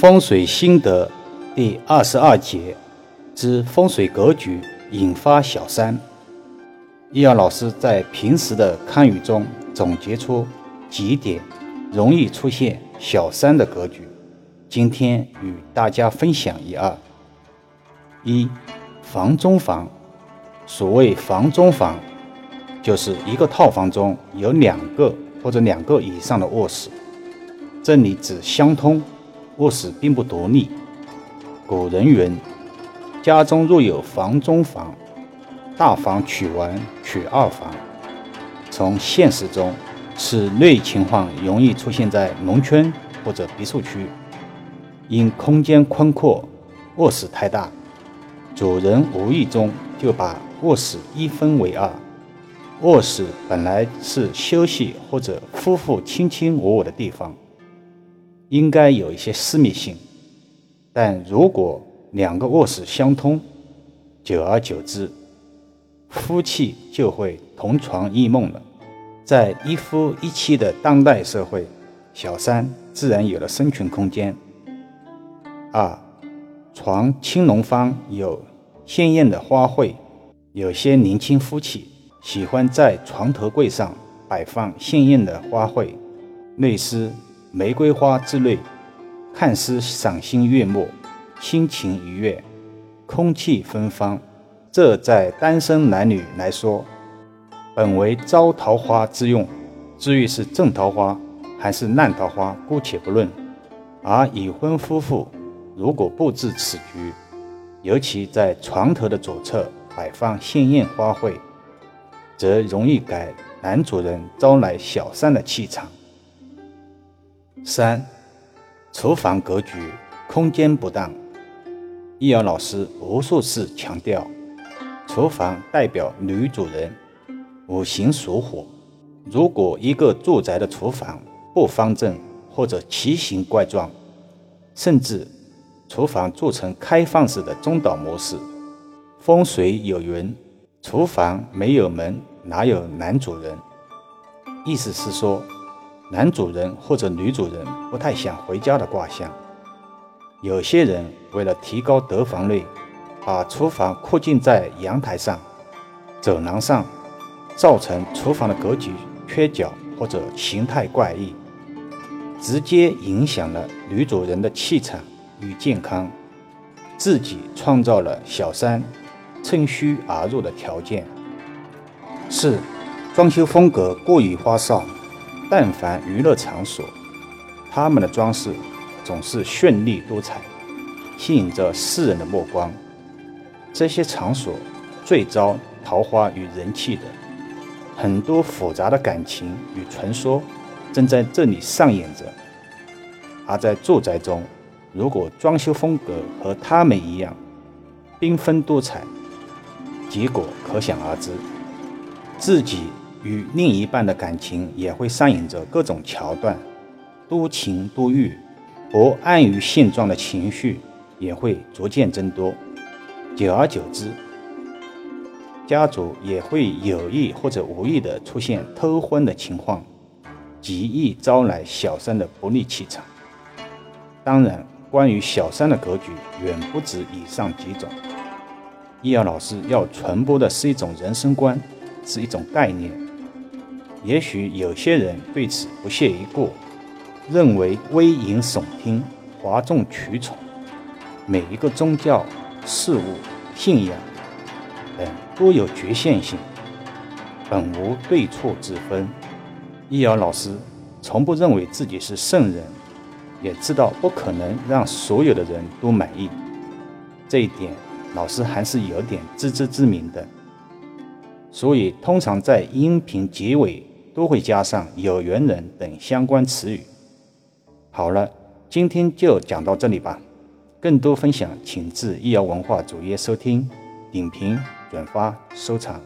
风水心得第二十二节之风水格局引发小三。易阳老师在平时的看语中总结出几点容易出现小三的格局，今天与大家分享一二。一房中房，所谓房中房，就是一个套房中有两个或者两个以上的卧室，这里指相通。卧室并不独立。古人云：“家中若有房中房，大房取完取二房。”从现实中，此类情况容易出现在农村或者别墅区，因空间宽阔，卧室太大，主人无意中就把卧室一分为二。卧室本来是休息或者夫妇卿卿我我的地方。应该有一些私密性，但如果两个卧室相通，久而久之，夫妻就会同床异梦了。在一夫一妻的当代社会，小三自然有了生存空间。二，床青龙方有鲜艳的花卉，有些年轻夫妻喜欢在床头柜上摆放鲜艳的花卉，类似。玫瑰花之类，看似赏心悦目，心情愉悦，空气芬芳。这在单身男女来说，本为招桃花之用。至于是正桃花还是烂桃花，姑且不论。而已婚夫妇如果布置此局，尤其在床头的左侧摆放鲜艳花卉，则容易给男主人招来小三的气场。三，厨房格局空间不当。易遥老师无数次强调，厨房代表女主人，五行属火。如果一个住宅的厨房不方正或者奇形怪状，甚至厨房做成开放式的中岛模式，风水有云：厨房没有门，哪有男主人？意思是说。男主人或者女主人不太想回家的卦象。有些人为了提高得房率，把厨房扩建在阳台上、走廊上，造成厨房的格局缺角或者形态怪异，直接影响了女主人的气场与健康，自己创造了小三趁虚而入的条件。四，装修风格过于花哨。但凡娱乐场所，他们的装饰总是绚丽多彩，吸引着世人的目光。这些场所最招桃花与人气的，很多复杂的感情与传说正在这里上演着。而在住宅中，如果装修风格和他们一样缤纷多彩，结果可想而知。自己。与另一半的感情也会上演着各种桥段，多情多欲，不安于现状的情绪也会逐渐增多。久而久之，家族也会有意或者无意的出现偷婚的情况，极易招来小三的不利气场。当然，关于小三的格局远不止以上几种。易遥老师要传播的是一种人生观，是一种概念。也许有些人对此不屑一顾，认为危言耸听、哗众取宠。每一个宗教、事物、信仰等都有局限性，本无对错之分。易遥老师从不认为自己是圣人，也知道不可能让所有的人都满意。这一点，老师还是有点自知之明的。所以，通常在音频结尾。都会加上“有缘人”等相关词语。好了，今天就讲到这里吧。更多分享，请至易瑶文化主页收听、点评、转发、收藏。